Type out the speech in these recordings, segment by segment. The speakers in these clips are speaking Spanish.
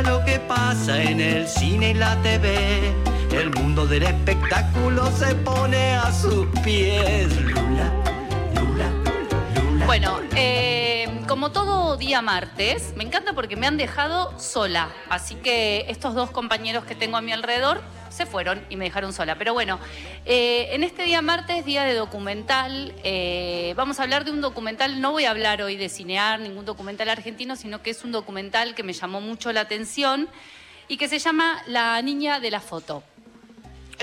lo que pasa en el cine y la TV. El mundo del espectáculo se pone a sus pies. Lula, Lula, Lula. Bueno, eh, como todo día martes, me encanta porque me han dejado sola. Así que estos dos compañeros que tengo a mi alrededor se fueron y me dejaron sola. Pero bueno, eh, en este día martes, día de documental, eh, vamos a hablar de un documental, no voy a hablar hoy de cinear, ningún documental argentino, sino que es un documental que me llamó mucho la atención y que se llama La Niña de la Foto.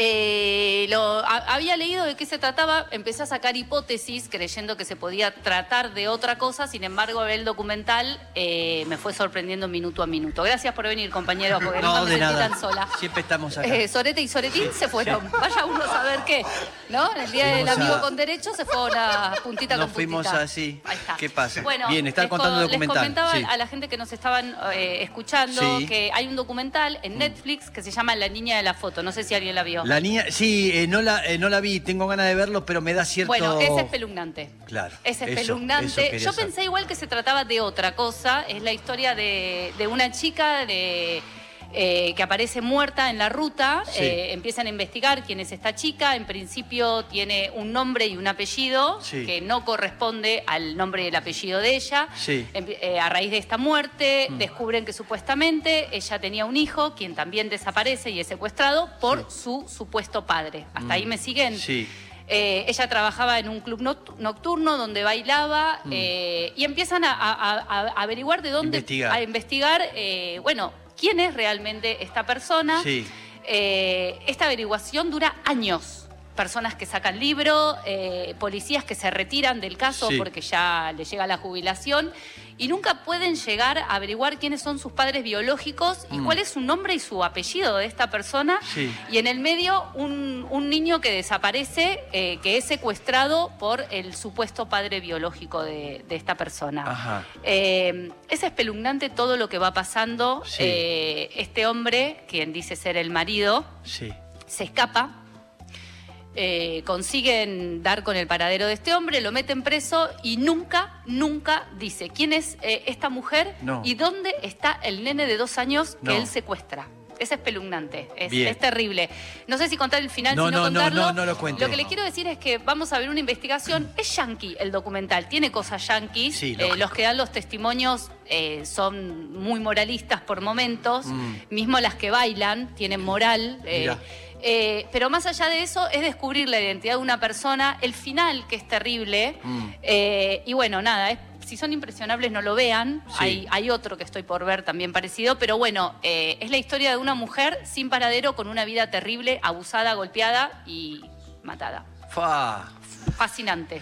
Eh, lo, a- había leído de qué se trataba, empecé a sacar hipótesis creyendo que se podía tratar de otra cosa, sin embargo el documental eh, me fue sorprendiendo minuto a minuto. Gracias por venir compañero, porque No, nunca me de sentí nada. tan sola. Siempre estamos acá. Eh, Sorete y Soretín se fueron. Vaya uno a saber qué. ¿No? En el día del amigo a- con derecho se fue una puntita Nos con fuimos puntita. así. Ahí está. ¿Qué pasa? Bueno, Bien, están les contando co- el documental, Les comentaba sí. a la gente que nos estaban eh, escuchando que hay un documental en Netflix que se llama La Niña de la Foto. No sé si alguien la vio. La niña, sí, eh, no, la, eh, no la vi, tengo ganas de verlo, pero me da cierto... Bueno, es espeluznante. Claro. Es eso- eso espeluznante. Yo saber. pensé igual que se trataba de otra cosa. Es la historia de, de una chica de, eh, que aparece muerta en la ruta. Sí. Eh, empiezan a investigar quién es esta chica. En principio tiene un nombre y un apellido Sí. que no corresponde al nombre y el apellido de ella. Sí. Empie- eh, a raíz de esta muerte, Mm. descubren que supuestamente ella tenía un hijo, quien también desaparece y es secuestrado por su supuesto padre. ¿Hasta ahí me siguen? Mm. Sí. Eh, ella trabajaba en un club noct- nocturno donde bailaba Mm. eh, y empiezan a, a- a- a averiguar de dónde, Investigar. a investigar, eh, bueno, quién es realmente esta persona. Sí. Eh, esta averiguación dura años. Personas que sacan libro, eh, policías que se retiran del caso Sí. porque ya le llega la jubilación y nunca pueden llegar a averiguar quiénes son sus padres biológicos y Mm. cuál es su nombre y su apellido de esta persona. Sí. Y en el medio un, un niño que desaparece, eh, que es secuestrado por el supuesto padre biológico de, de esta persona. Ajá. Eh, es espeluznante todo lo que va pasando. Sí. Eh, este hombre, quien dice ser el marido, Sí. se escapa. Eh, consiguen dar con el paradero de este hombre, lo meten preso y nunca, nunca dice quién es eh, esta mujer No. y dónde está el nene de dos años que él secuestra. Es espeluznante, es, terrible. No sé si contar el final, No, si no, no, no, contarlo. no, no lo cuente. que le quiero decir es que vamos a ver una investigación. Es yankee el documental, tiene cosas yankees. Sí, Eh, los que dan los testimonios eh, son muy moralistas por momentos. Mm. Mismo las que bailan tienen moral. eh, eh, pero más allá de eso es descubrir la identidad de una persona, el final que es terrible. Mm. eh, y bueno, nada, es- si son impresionables no lo vean. Sí. Hay, hay otro que estoy por ver también parecido, pero bueno, eh, es la historia de una mujer sin paradero con una vida terrible, abusada, golpeada y matada. Fa. Fascinante.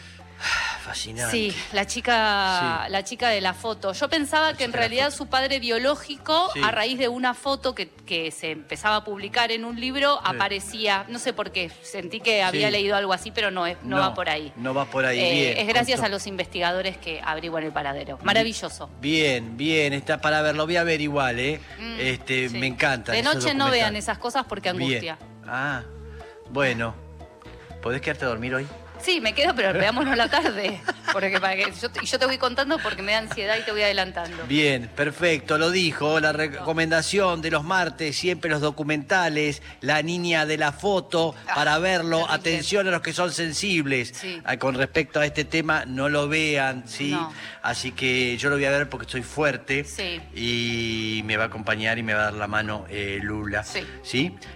Fascinante. Sí, la chica, Sí. la chica de la foto. Yo pensaba que en realidad su padre biológico, Sí. a raíz de una foto que, que se empezaba a publicar en un libro, aparecía, no sé por qué, sentí que había leído algo así, pero no, es, no, va por ahí. No va por ahí. Eh, bien. es gracias a los investigadores que averiguan el paradero. Maravilloso. Bien, bien, está para ver, lo voy a ver igual, ¿eh? Mm, este, me encanta. De noche no vean esas cosas porque angustia. Bien. Ah, bueno. ¿Podés quedarte a dormir hoy? Sí, me quedo, pero veámonos la tarde. Porque para que yo, te- y yo te voy contando porque me da ansiedad y te voy adelantando. Bien, perfecto, lo dijo. La recomendación de los martes, siempre los documentales, la niña de la foto, para verlo. Atención a los que son sensibles. Sí. Ah, Con respecto a este tema, no lo vean, ¿sí? No. Así que yo lo voy a ver porque estoy fuerte. Sí. Y me va a acompañar y me va a dar la mano eh, Lula. Sí. ¿Sí?